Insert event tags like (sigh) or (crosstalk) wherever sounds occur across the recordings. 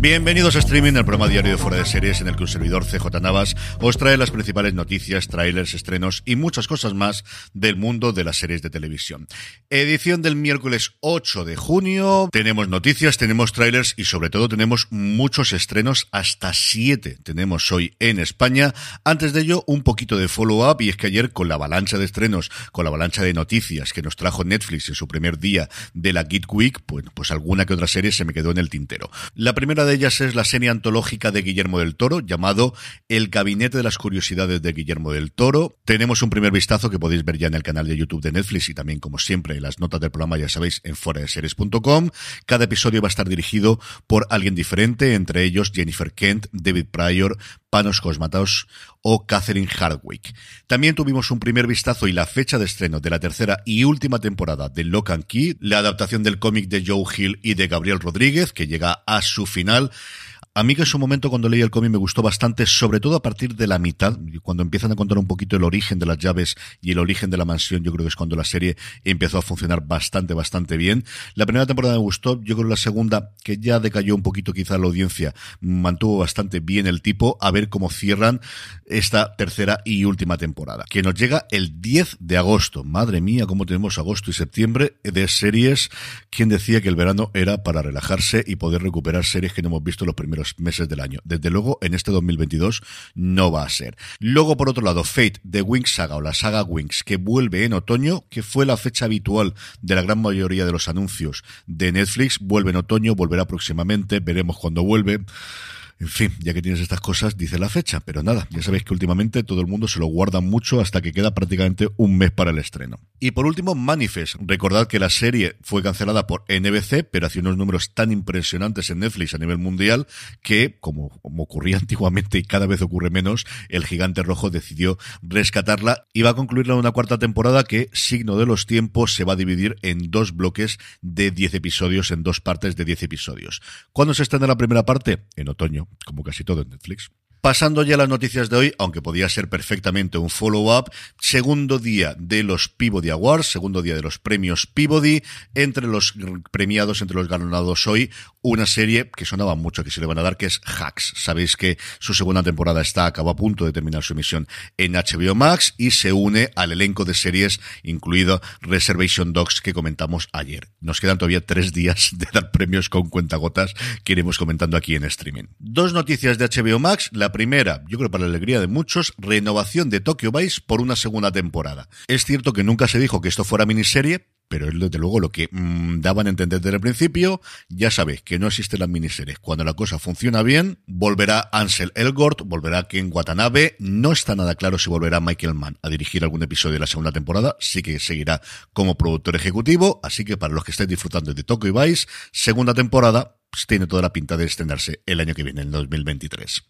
Bienvenidos a Streaming, el programa diario de Fuera de Series en el que un servidor CJ Navas os trae las principales noticias, trailers, estrenos y muchas cosas más del mundo de las series de televisión. Edición del miércoles 8 de junio. Tenemos noticias, tenemos trailers y sobre todo tenemos muchos estrenos, hasta 7 tenemos hoy en España. Antes de ello, un poquito de follow-up y es que ayer con la avalancha de estrenos, con la avalancha de noticias que nos trajo Netflix en su primer día de la Geek Week, bueno, pues alguna que otra serie se me quedó en el tintero. La primera de ellas es la serie antológica de Guillermo del Toro, llamado El Gabinete de las Curiosidades de Guillermo del Toro. Tenemos un primer vistazo que podéis ver ya en el canal de YouTube de Netflix y también, como siempre, en las notas del programa, ya sabéis, en foradeseries.com. Cada episodio va a estar dirigido por alguien diferente, entre ellos Jennifer Kent, David Pryor, Panos Cosmatos o Catherine Hardwick. También tuvimos un primer vistazo y la fecha de estreno de la tercera y última temporada de Lock and Key, la adaptación del cómic de Joe Hill y de Gabriel Rodríguez, que llega a su final. A mí que en su momento cuando leí el cómic me gustó bastante, sobre todo a partir de la mitad, cuando empiezan a contar un poquito el origen de las llaves y el origen de la mansión, yo creo que es cuando la serie empezó a funcionar bastante, bastante bien. La primera temporada me gustó, yo creo la segunda, que ya decayó un poquito quizá la audiencia, mantuvo bastante bien el tipo, a ver cómo cierran esta tercera y última temporada, que nos llega el 10 de agosto. Madre mía, cómo tenemos agosto y septiembre de series. ¿Quién decía que el verano era para relajarse y poder recuperar series que no hemos visto los primeros meses del año. Desde luego, en este 2022 no va a ser. Luego, por otro lado, Fate, The Wings Saga o la saga Wings, que vuelve en otoño, que fue la fecha habitual de la gran mayoría de los anuncios de Netflix, vuelve en otoño, volverá próximamente, veremos cuándo vuelve. En fin, ya que tienes estas cosas, dice la fecha. Pero nada, ya sabéis que últimamente todo el mundo se lo guarda mucho hasta que queda prácticamente un mes para el estreno. Y por último, Manifest. Recordad que la serie fue cancelada por NBC, pero hacía unos números tan impresionantes en Netflix a nivel mundial que, como, como ocurría (laughs) antiguamente y cada vez ocurre menos, el gigante rojo decidió rescatarla y va a concluirla en una cuarta temporada que, signo de los tiempos, se va a dividir en dos bloques de 10 episodios, en dos partes de 10 episodios. ¿Cuándo se estrena la primera parte? En otoño como casi todo en Netflix. Pasando ya a las noticias de hoy, aunque podía ser perfectamente un follow-up, segundo día de los Peabody Awards, segundo día de los premios Peabody, entre los premiados, entre los ganados hoy, una serie que sonaba mucho que se le van a dar, que es Hacks. Sabéis que su segunda temporada está acaba a punto de terminar su emisión en HBO Max y se une al elenco de series, incluido Reservation Dogs que comentamos ayer. Nos quedan todavía tres días de dar premios con cuentagotas que iremos comentando aquí en streaming. Dos noticias de HBO Max. La primera, yo creo para la alegría de muchos, renovación de Tokyo Vice por una segunda temporada. Es cierto que nunca se dijo que esto fuera miniserie, pero es desde luego lo que mmm, daban a entender desde el principio. Ya sabéis que no existen las miniseries. Cuando la cosa funciona bien, volverá Ansel Elgort, volverá Ken Watanabe. No está nada claro si volverá Michael Mann a dirigir algún episodio de la segunda temporada. Sí que seguirá como productor ejecutivo. Así que para los que estéis disfrutando de Tokyo Vice, segunda temporada, pues tiene toda la pinta de estrenarse el año que viene, el 2023.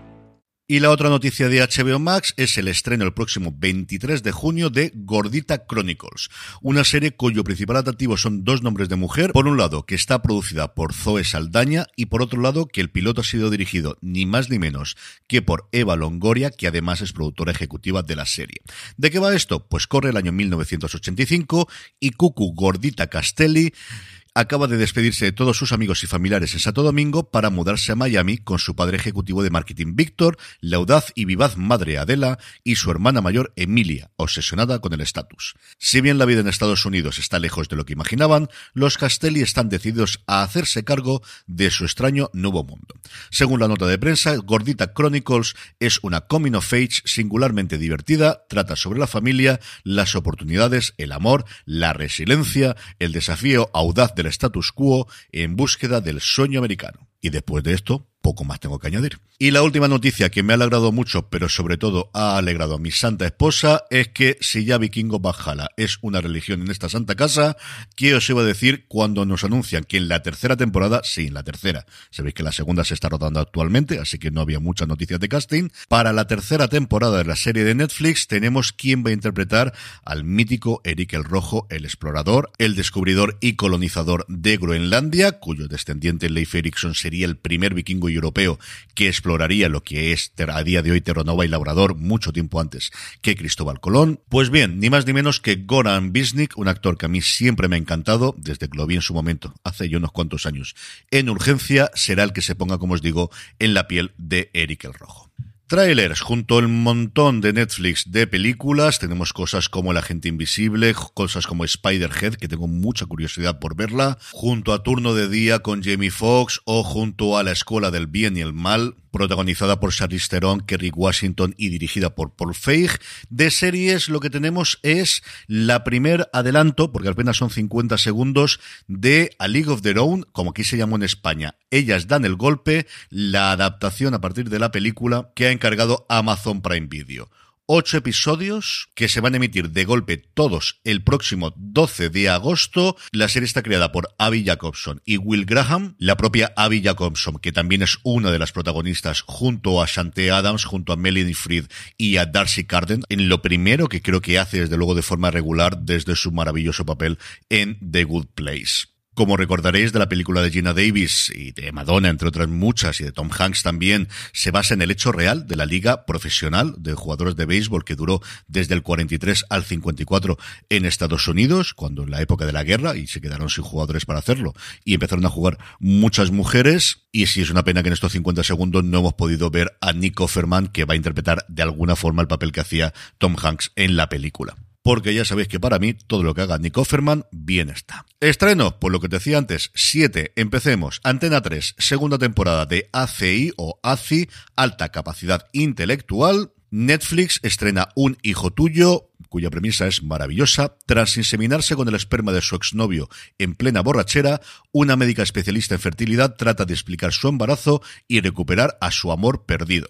Y la otra noticia de HBO Max es el estreno el próximo 23 de junio de Gordita Chronicles, una serie cuyo principal atractivo son dos nombres de mujer. Por un lado, que está producida por Zoe Saldaña y por otro lado, que el piloto ha sido dirigido ni más ni menos que por Eva Longoria, que además es productora ejecutiva de la serie. ¿De qué va esto? Pues corre el año 1985 y Cucu Gordita Castelli acaba de despedirse de todos sus amigos y familiares en Santo Domingo para mudarse a Miami con su padre ejecutivo de marketing Víctor, la audaz y vivaz madre Adela y su hermana mayor Emilia, obsesionada con el estatus. Si bien la vida en Estados Unidos está lejos de lo que imaginaban, los Castelli están decididos a hacerse cargo de su extraño nuevo mundo. Según la nota de prensa, Gordita Chronicles es una coming of age singularmente divertida, trata sobre la familia, las oportunidades, el amor, la resiliencia, el desafío audaz de del status quo en búsqueda del sueño americano. Y después de esto, poco más tengo que añadir. Y la última noticia que me ha alegrado mucho, pero sobre todo ha alegrado a mi santa esposa, es que si ya Vikingo Bajala es una religión en esta santa casa, ¿qué os iba a decir cuando nos anuncian que en la tercera temporada, sí, en la tercera, sabéis que la segunda se está rodando actualmente, así que no había muchas noticias de casting, para la tercera temporada de la serie de Netflix tenemos quién va a interpretar al mítico Eric el Rojo, el explorador, el descubridor y colonizador de Groenlandia, cuyo descendiente Leif Erikson sería el primer vikingo europeo que exploraría lo que es a día de hoy Terranova y Labrador mucho tiempo antes que Cristóbal Colón. Pues bien, ni más ni menos que Goran Bisnik, un actor que a mí siempre me ha encantado, desde que lo vi en su momento, hace ya unos cuantos años, en urgencia, será el que se ponga, como os digo, en la piel de Eric el Rojo. Trailers, junto al montón de Netflix de películas, tenemos cosas como El Agente Invisible, cosas como Spider-Head, que tengo mucha curiosidad por verla, junto a Turno de Día con Jamie Foxx o junto a La Escuela del Bien y el Mal, protagonizada por Charlize Theron, Kerry Washington y dirigida por Paul Feig. De series lo que tenemos es la primer adelanto, porque apenas son 50 segundos, de A League of Their Own, como aquí se llamó en España. Ellas dan el golpe, la adaptación a partir de la película que ha encargado Amazon Prime Video ocho episodios que se van a emitir de golpe todos el próximo 12 de agosto. La serie está creada por Abby Jacobson y Will Graham. La propia Abby Jacobson, que también es una de las protagonistas, junto a Shante Adams, junto a Melanie Fried y a Darcy Carden, en lo primero que creo que hace, desde luego, de forma regular desde su maravilloso papel en The Good Place. Como recordaréis de la película de Gina Davis y de Madonna, entre otras muchas, y de Tom Hanks también, se basa en el hecho real de la liga profesional de jugadores de béisbol que duró desde el 43 al 54 en Estados Unidos, cuando en la época de la guerra, y se quedaron sin jugadores para hacerlo, y empezaron a jugar muchas mujeres, y sí es una pena que en estos 50 segundos no hemos podido ver a Nico Ferman, que va a interpretar de alguna forma el papel que hacía Tom Hanks en la película porque ya sabéis que para mí todo lo que haga Nick Offerman bien está. Estreno, por lo que te decía antes, 7, empecemos, Antena 3, segunda temporada de ACI o ACI, Alta Capacidad Intelectual. Netflix estrena Un hijo tuyo, cuya premisa es maravillosa. Tras inseminarse con el esperma de su exnovio en plena borrachera, una médica especialista en fertilidad trata de explicar su embarazo y recuperar a su amor perdido.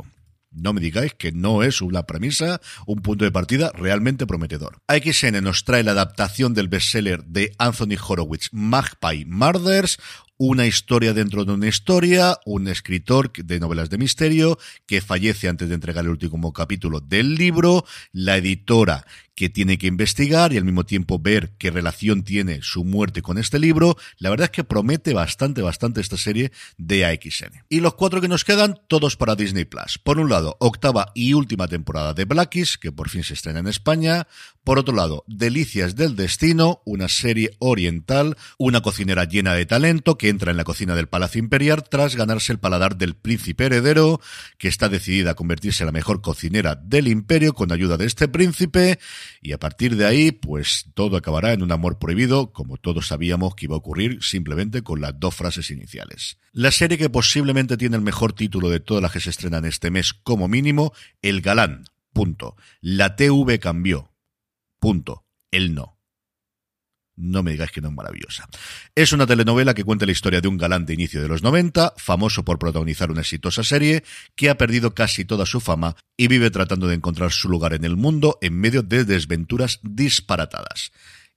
No me digáis que no es una premisa, un punto de partida realmente prometedor. AXN nos trae la adaptación del bestseller de Anthony Horowitz, Magpie Murders, una historia dentro de una historia, un escritor de novelas de misterio que fallece antes de entregar el último capítulo del libro, la editora que tiene que investigar y al mismo tiempo ver qué relación tiene su muerte con este libro. La verdad es que promete bastante, bastante esta serie de AXN. Y los cuatro que nos quedan, todos para Disney Plus. Por un lado, octava y última temporada de Blackies, que por fin se estrena en España. Por otro lado, Delicias del Destino, una serie oriental, una cocinera llena de talento que entra en la cocina del Palacio Imperial tras ganarse el paladar del príncipe heredero, que está decidida a convertirse en la mejor cocinera del imperio con ayuda de este príncipe, y a partir de ahí, pues todo acabará en un amor prohibido, como todos sabíamos que iba a ocurrir simplemente con las dos frases iniciales. La serie que posiblemente tiene el mejor título de todas las que se estrenan este mes como mínimo, El Galán. Punto. La TV cambió. Punto. El no. No me digáis que no es maravillosa. Es una telenovela que cuenta la historia de un galán de inicio de los 90, famoso por protagonizar una exitosa serie, que ha perdido casi toda su fama y vive tratando de encontrar su lugar en el mundo en medio de desventuras disparatadas.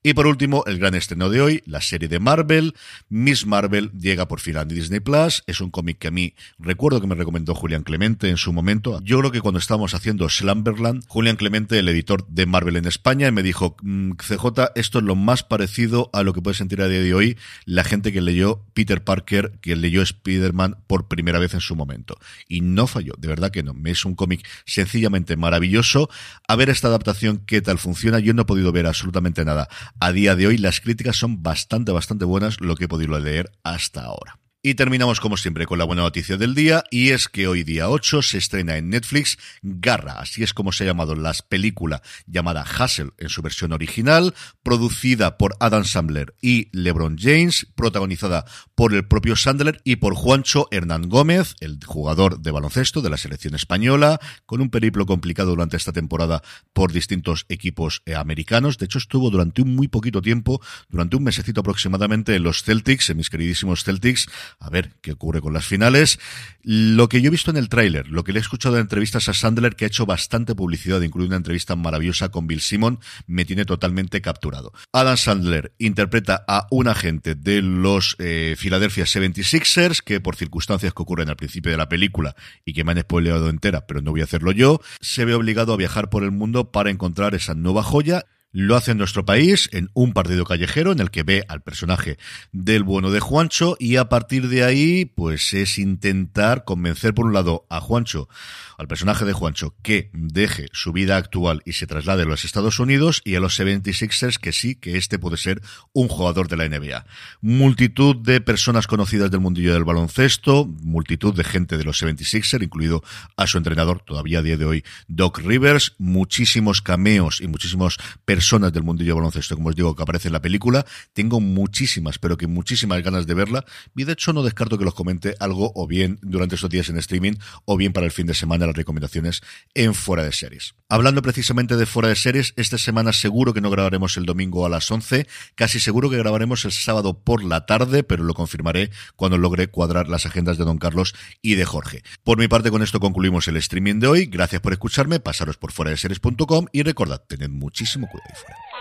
Y por último, el gran estreno de hoy, la serie de Marvel. Miss Marvel llega por fin a Disney Plus. Es un cómic que a mí recuerdo que me recomendó Julián Clemente en su momento. Yo creo que cuando estábamos haciendo Slumberland, Julián Clemente, el editor de Marvel en España, me dijo, mm, CJ, esto es lo más parecido a lo que puede sentir a día de hoy la gente que leyó Peter Parker, que leyó Spider-Man por primera vez en su momento. Y no falló, de verdad que no. Es un cómic sencillamente maravilloso. A ver esta adaptación, qué tal funciona. Yo no he podido ver absolutamente nada a día de hoy las críticas son bastante, bastante buenas, lo que he podido leer hasta ahora. Y terminamos como siempre con la buena noticia del día y es que hoy día 8 se estrena en Netflix Garra, así es como se ha llamado la película llamada Hustle en su versión original, producida por Adam Sandler y LeBron James, protagonizada por el propio Sandler y por Juancho Hernán Gómez, el jugador de baloncesto de la selección española, con un periplo complicado durante esta temporada por distintos equipos americanos. De hecho, estuvo durante un muy poquito tiempo, durante un mesecito aproximadamente en los Celtics, en mis queridísimos Celtics, a ver qué ocurre con las finales. Lo que yo he visto en el tráiler, lo que le he escuchado en entrevistas a Sandler, que ha hecho bastante publicidad, incluida una entrevista maravillosa con Bill Simon, me tiene totalmente capturado. Adam Sandler interpreta a un agente de los eh, Philadelphia 76ers, que por circunstancias que ocurren al principio de la película y que me han spoileado entera, pero no voy a hacerlo yo, se ve obligado a viajar por el mundo para encontrar esa nueva joya lo hace en nuestro país, en un partido callejero en el que ve al personaje del bueno de Juancho y a partir de ahí, pues es intentar convencer por un lado a Juancho, al personaje de Juancho, que deje su vida actual y se traslade a los Estados Unidos y a los 76ers que sí, que este puede ser un jugador de la NBA. Multitud de personas conocidas del mundillo del baloncesto, multitud de gente de los 76ers, incluido a su entrenador todavía a día de hoy, Doc Rivers, muchísimos cameos y muchísimos personajes personas del mundillo baloncesto, como os digo, que aparece en la película. Tengo muchísimas, pero que muchísimas ganas de verla. Y de hecho no descarto que los comente algo o bien durante estos días en streaming o bien para el fin de semana las recomendaciones en Fuera de Series. Hablando precisamente de Fuera de Series, esta semana seguro que no grabaremos el domingo a las 11, casi seguro que grabaremos el sábado por la tarde, pero lo confirmaré cuando logre cuadrar las agendas de Don Carlos y de Jorge. Por mi parte, con esto concluimos el streaming de hoy. Gracias por escucharme, pasaros por fuera de series.com y recordad, tened muchísimo cuidado. fuera.